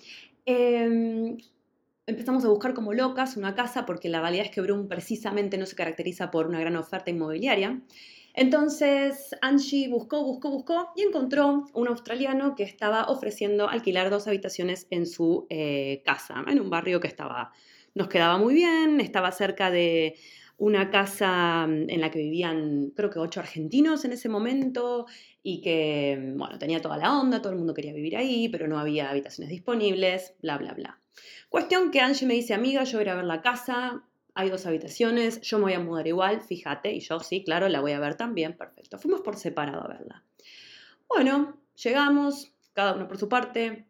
em, empezamos a buscar como locas una casa porque la realidad es que Brum precisamente no se caracteriza por una gran oferta inmobiliaria. Entonces Angie buscó, buscó, buscó y encontró un australiano que estaba ofreciendo alquilar dos habitaciones en su eh, casa, en un barrio que estaba, nos quedaba muy bien, estaba cerca de una casa mm, en la que vivían creo que ocho argentinos en ese momento y que, bueno, tenía toda la onda, todo el mundo quería vivir ahí, pero no había habitaciones disponibles, bla, bla, bla. Cuestión que Angie me dice, amiga, yo voy a ver la casa, hay dos habitaciones, yo me voy a mudar igual, fíjate, y yo sí, claro, la voy a ver también, perfecto. Fuimos por separado a verla. Bueno, llegamos, cada uno por su parte.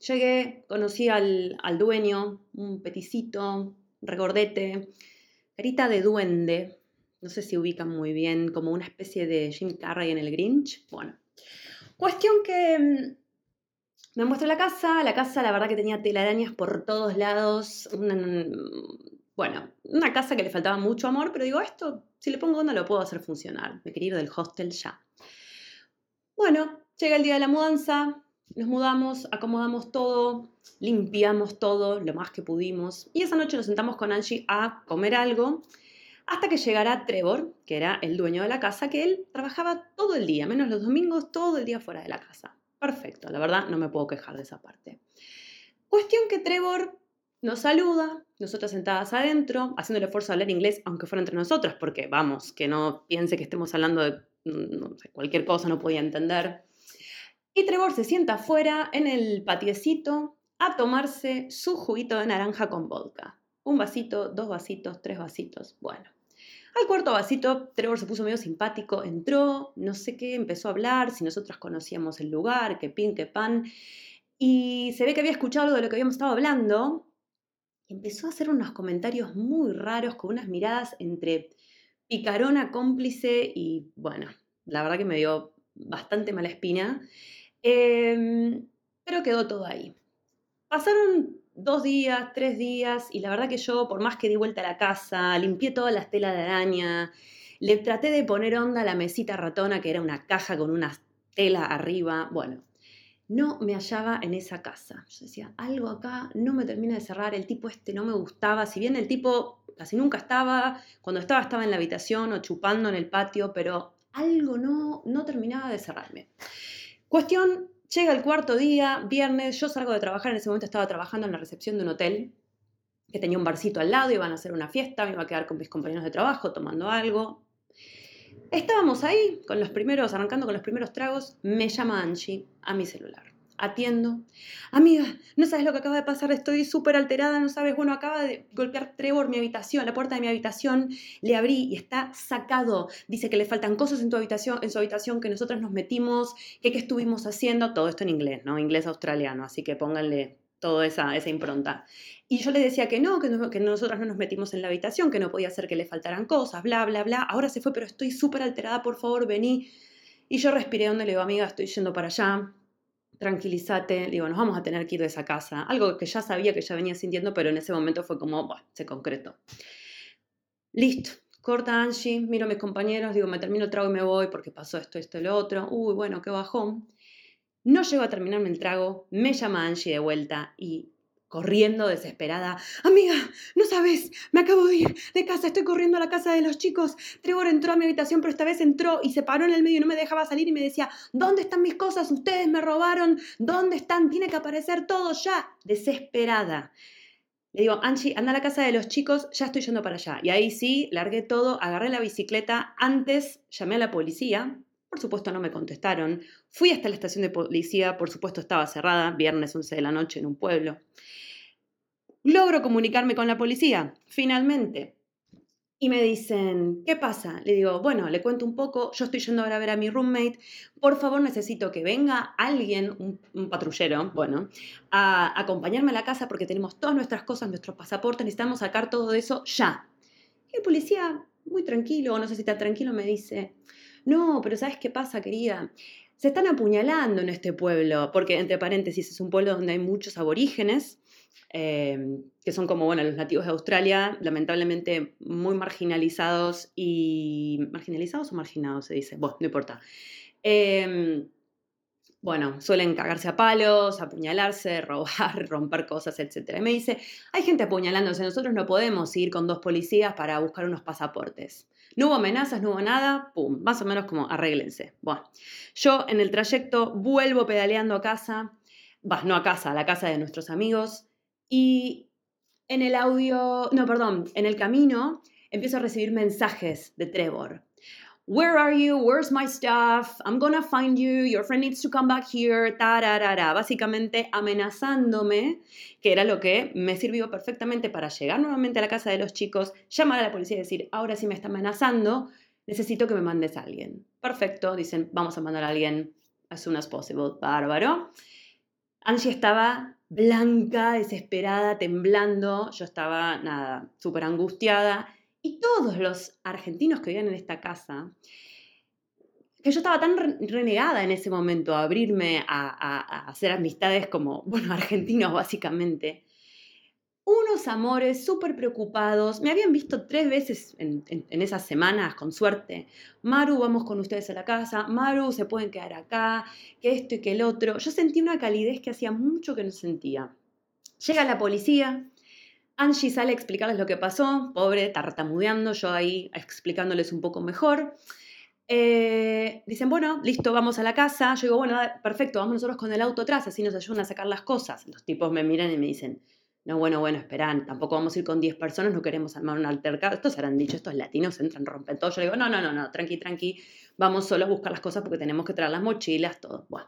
Llegué, conocí al, dueño, un peticito, regordete, carita de duende, no sé si ubican muy bien, como una especie de Jim Carrey en el Grinch. Bueno, cuestión que mm, me muestra la casa, la casa la verdad que tenía telarañas por todos lados, bueno, una casa que le faltaba mucho amor, pero digo, esto, si le pongo onda, lo puedo hacer funcionar. Me quería ir del hostel ya. Bueno, llega el día de la mudanza, nos mudamos, acomodamos todo, limpiamos todo lo más que pudimos. Y esa noche nos sentamos con Angie a comer algo hasta que llegara Trevor, que era el dueño de la casa, que él trabajaba todo el día, menos los domingos, todo el día fuera de la casa. Perfecto, la verdad no me puedo quejar de esa parte. Cuestión que Trevor nos saluda, nosotras sentadas adentro, haciendo el esfuerzo de hablar inglés, aunque fuera entre nosotras, porque vamos, que no piense que estemos hablando de mm, cualquier cosa, no podía entender. Y Trevor se sienta afuera en el patiecito a tomarse su juguito de naranja con vodka. Un vasito, dos vasitos, tres vasitos. Bueno, al cuarto vasito, Trevor se puso medio simpático, entró, no sé qué, empezó a hablar, si nosotras conocíamos el lugar, qué pin, qué pan. Y se ve que había escuchado algo de lo que habíamos estado hablando empezó a hacer unos comentarios muy raros con unas miradas entre picarona, cómplice y bueno, la verdad que me dio bastante mala espina. Em, pero quedó todo ahí. Pasaron dos días, tres días, y la verdad que yo, por más que di vuelta a la casa, limpié todas las telas de araña, le traté de poner onda a la mesita ratona, que era una caja con una tela arriba. Bueno, no me hallaba en esa casa. Yo decía, algo acá no me termina de cerrar, el tipo este no me gustaba, si bien el tipo casi nunca estaba, cuando estaba estaba en la habitación o chupando en el patio, pero algo no, no terminaba de cerrarme. Cuestión, llega el cuarto día, viernes, yo salgo de trabajar, en ese momento estaba trabajando en la recepción de un hotel que tenía un barcito al lado, iban a hacer una fiesta, me iba a quedar con mis compañeros de trabajo tomando algo, Estábamos ahí, con los primeros, arrancando con los primeros tragos, me llama Angie a mi celular. atiendo. Amiga, no sabes lo que acaba de pasar, estoy súper alterada, no sabes. Bueno, acaba de golpear Trevor mi habitación, la puerta de mi habitación. Le abrí y está sacado. Dice que le faltan cosas en tu habitación, en su habitación, que nosotros nos metimos, que qué estuvimos haciendo. Todo esto en inglés, ¿no? Inglés australiano, así que pónganle toda esa, esa impronta. Y yo le decía que no, que, no, que nosotras no nos metimos en la habitación, que no podía ser que le faltaran cosas, bla, bla, bla. Ahora se fue, pero estoy súper alterada, por favor, vení. Y yo respiré donde le digo, amiga, estoy yendo para allá, tranquilízate, digo, nos vamos a tener que ir de esa casa. Algo que ya sabía, que ya venía sintiendo, pero en ese momento fue como, bueno, se concretó. Listo, corta Angie, miro a mis compañeros, digo, me termino el trago y me voy porque pasó esto, esto lo otro. Uy, bueno, qué bajón. No llego a terminarme el trago, me llama Angie de vuelta y corriendo desesperada. Amiga, no sabes, me acabo de ir de casa, estoy corriendo a la casa de los chicos. Trevor entró a mi habitación, pero esta vez entró y se paró en el medio y no me dejaba salir y me decía, ¿dónde están mis cosas? Ustedes me robaron, ¿dónde están? Tiene que aparecer todo ya. Desesperada. Le digo, Angie, anda a la casa de los chicos, ya estoy yendo para allá. Y ahí sí, largué todo, agarré la bicicleta, antes llamé a la policía, por supuesto no me contestaron. Fui hasta la estación de policía, por supuesto estaba cerrada, viernes 11 de la noche en un pueblo. Logro comunicarme con la policía, finalmente. Y me dicen, ¿qué pasa? Le digo, bueno, le cuento un poco, yo estoy yendo ahora a ver a mi roommate, por favor necesito que venga alguien, un, patrullero, bueno, a, acompañarme a la casa porque tenemos todas nuestras cosas, nuestros pasaportes, necesitamos sacar todo eso ya. Y el policía, muy tranquilo, no sé si está tranquilo, me dice, no, pero ¿sabes qué pasa, querida? Se están apuñalando en este pueblo, porque entre paréntesis es un pueblo donde hay muchos aborígenes, em, que son como, bueno, los nativos de Australia, lamentablemente muy marginalizados y... ¿Marginalizados o marginados se dice? Bueno, no importa. Em, bueno, suelen cagarse a palos, apuñalarse, robar, romper cosas, etc. Y me dice, hay gente apuñalándose, nosotros no podemos ir con dos policías para buscar unos pasaportes. No hubo amenazas, no hubo nada, pum, más o menos como arréglense. Bueno, yo en el trayecto vuelvo pedaleando a casa, vas, no a casa, a la casa de nuestros amigos, y en el audio, no, perdón, en el camino empiezo a recibir mensajes de Trevor. Where are you? Where's my stuff? I'm gonna find you. Your friend needs to come back here. Tararara. Básicamente amenazándome, que era lo que me sirvió perfectamente para llegar nuevamente a la casa de los chicos, llamar a la policía y decir, ahora sí me está amenazando, necesito que me mandes a alguien. Perfecto, dicen, vamos a mandar a alguien as soon as possible. Bárbaro. Angie estaba blanca, desesperada, temblando. Yo estaba, nada, súper angustiada. Y todos los argentinos que vivían en esta casa, que yo estaba tan renegada en ese momento a abrirme a, hacer amistades como, bueno, argentinos básicamente, unos amores súper preocupados. Me habían visto tres veces en, en, esas semanas, con suerte. Maru, vamos con ustedes a la casa. Maru, se pueden quedar acá. Que esto y que el otro. Yo sentí una calidez que hacía mucho que no sentía. Llega la policía, Angie sale a explicarles lo que pasó, pobre, tartamudeando, yo ahí explicándoles un poco mejor. Eh, dicen, bueno, listo, vamos a la casa. Yo digo, bueno, perfecto, vamos nosotros con el auto atrás, así nos ayudan a sacar las cosas. Los tipos me miran y me dicen, no, bueno, bueno, esperan, tampoco vamos a ir con 10 personas, no queremos armar un altercado. Estos han dicho, estos latinos entran, rompen todo. Yo digo, no, no, no, no, tranqui, tranqui, vamos solo a buscar las cosas porque tenemos que traer las mochilas, todo. Bueno.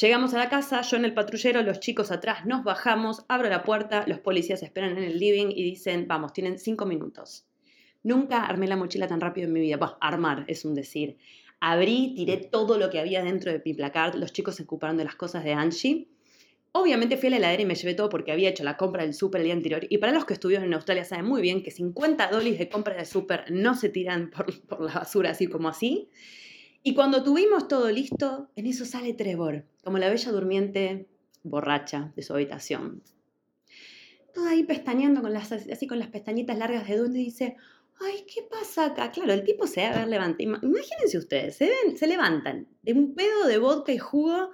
Llegamos a la casa, yo en el patrullero, los chicos atrás, nos bajamos, abro la puerta, los policías esperan en el living y dicen, vamos, tienen cinco minutos. Nunca armé la mochila tan rápido en mi vida. Bueno, armar es un decir. Abrí, tiré todo lo que había dentro de mi placard, los chicos se ocuparon de las cosas de Angie. Obviamente fui a la heladera y me llevé todo porque había hecho la compra del súper el día anterior. Y para los que estuvieron en Australia saben muy bien que 50 dólares de compra de súper no se tiran por, por la basura así como así. Y cuando tuvimos todo listo, en eso sale Trevor, como la bella durmiente borracha de su habitación. Toda ahí pestañeando con las, así con las pestañitas largas de donde dice, ay, ¿qué pasa acá? Claro, el tipo se debe haber levantado. Imagínense ustedes, se, se levantan de un pedo de vodka y jugo,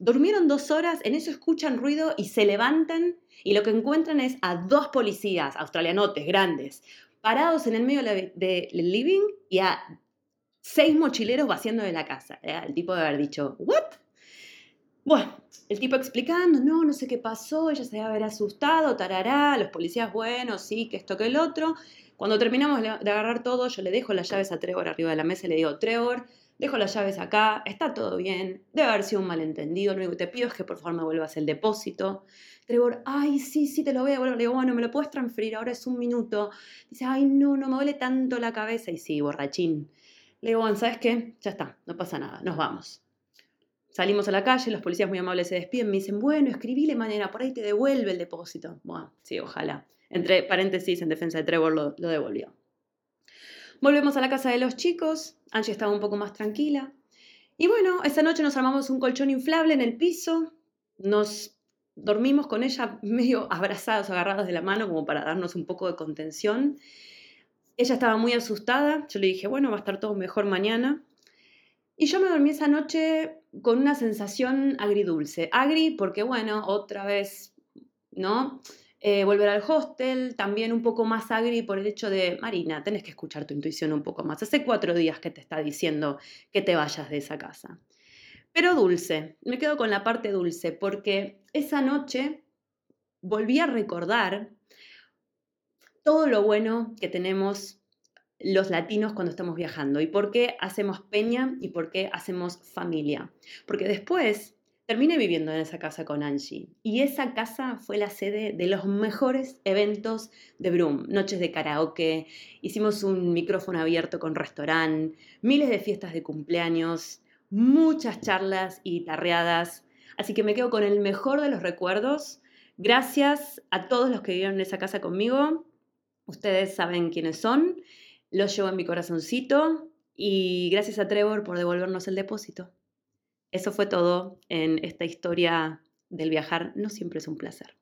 durmieron dos horas, en eso escuchan ruido y se levantan y lo que encuentran es a dos policías australianotes grandes parados en el medio del living y a seis mochileros vaciando de la casa. El tipo de haber dicho, ¿what? Bueno, el tipo explicando, no, no sé qué pasó, ella se debe haber asustado, tarará, los policías, bueno, sí, que esto, que el otro. Cuando terminamos de agarrar todo, yo le dejo las llaves a Trevor arriba de la mesa y le digo, Trevor, dejo las llaves acá, está todo bien, debe haber sido un malentendido, lo único que te pido es que por favor me vuelvas el depósito. Trevor, ay, sí, sí, te lo voy a. Le digo, bueno, ¿me lo puedes transferir? Ahora es un minuto. Dice, ay, no, no me duele tanto la cabeza. Y sí, borrachín. Le digo, bueno, ¿sabes qué? Ya está, no pasa nada, nos vamos. Salimos a la calle, los policías muy amables se despiden, me dicen, bueno, escribíle mañana, por ahí te devuelve el depósito. Bueno, sí, ojalá. Entre paréntesis, en defensa de Trevor lo, lo devolvió. Volvemos a la casa de los chicos, Angie estaba un poco más tranquila. Y bueno, esa noche nos armamos un colchón inflable en el piso, nos dormimos con ella medio abrazados, agarrados de la mano, como para darnos un poco de contención. Ella estaba muy asustada, yo le dije, bueno, va a estar todo mejor mañana. Y yo me dormí esa noche con una sensación agridulce. Agri porque, bueno, otra vez, ¿no? Eh, volver al hostel, también un poco más agri por el hecho de, Marina, tenés que escuchar tu intuición un poco más. Hace cuatro días que te está diciendo que te vayas de esa casa. Pero dulce, me quedo con la parte dulce, porque esa noche volví a recordar todo lo bueno que tenemos los latinos cuando estamos viajando y por qué hacemos peña y por qué hacemos familia. Porque después terminé viviendo en esa casa con Angie y esa casa fue la sede de los mejores eventos de Broom. Noches de karaoke, hicimos un micrófono abierto con restaurante, miles de fiestas de cumpleaños, muchas charlas y tarreadas. Así que me quedo con el mejor de los recuerdos. Gracias a todos los que vivieron en esa casa conmigo. Ustedes saben quiénes son lo llevo en mi corazoncito y gracias a Trevor por devolvernos el depósito. Eso fue todo en esta historia del viajar. No siempre es un placer.